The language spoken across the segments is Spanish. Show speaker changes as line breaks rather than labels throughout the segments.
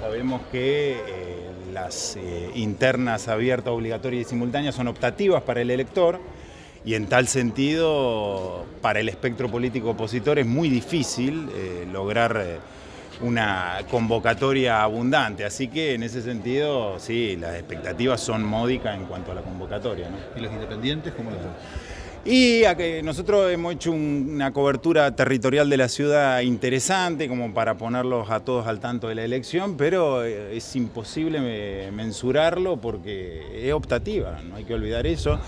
Sabemos que eh, las eh, internas abiertas, obligatorias y simultáneas son optativas para el elector y en tal sentido para el espectro político opositor es muy difícil eh, lograr una convocatoria abundante. Así que en ese sentido, sí, las expectativas son módicas en cuanto a la convocatoria.
¿Y los independientes cómo lo están?
Y nosotros hemos hecho un- una cobertura territorial de la ciudad interesante como para ponerlos a todos al tanto de la elección, pero eh, es imposible eh, mensurarlo porque es optativa, no hay que olvidar eso.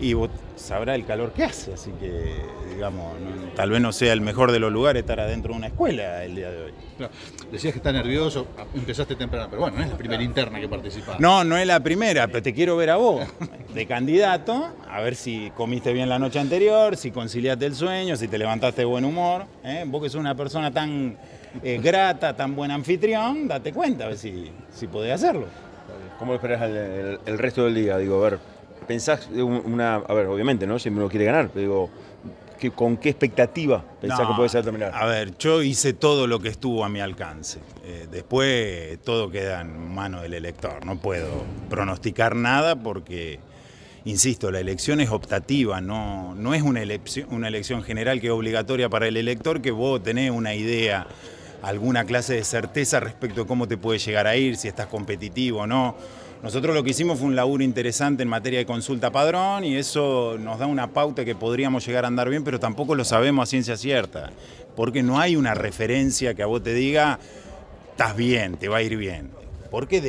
Y vos sabrá el calor que hace, así que, digamos, no- tal vez no sea el mejor de los lugares estar adentro de una escuela el día de hoy.
Claro, decías que está nervioso, empezaste temprano, pero bueno, no es la primera interna que participás.
No, no es la primera, pero te quiero ver a vos, de candidato, a ver si comiste bien la noche anterior, si conciliaste el sueño, si te levantaste de buen humor. ¿eh? Vos que sos una persona tan eh, grata, tan buen anfitrión, date cuenta, a ver si, si podés hacerlo.
¿Cómo lo esperás el, el- el resto del día? Digo, a ver, pensás un- una. A ver, obviamente, ¿no? Siempre uno quiere ganar, pero digo, ¿qué- ¿con qué expectativa pensás
No,
que puede ser terminar?
A ver, yo hice todo lo que estuvo a mi alcance. Eh, después todo queda en manos del elector. No puedo pronosticar nada porque, insisto, la elección es optativa, no, no es una elección, una elección general que es obligatoria para el elector, que vos tenés una idea, alguna clase de certeza respecto a cómo te puede llegar a ir, si estás competitivo o no. Nosotros lo que hicimos fue un laburo interesante en materia de consulta padrón y eso nos da una pauta que podríamos llegar a andar bien, pero tampoco lo sabemos a ciencia cierta, porque no hay una referencia que a vos te diga, estás bien, te va a ir bien. Porque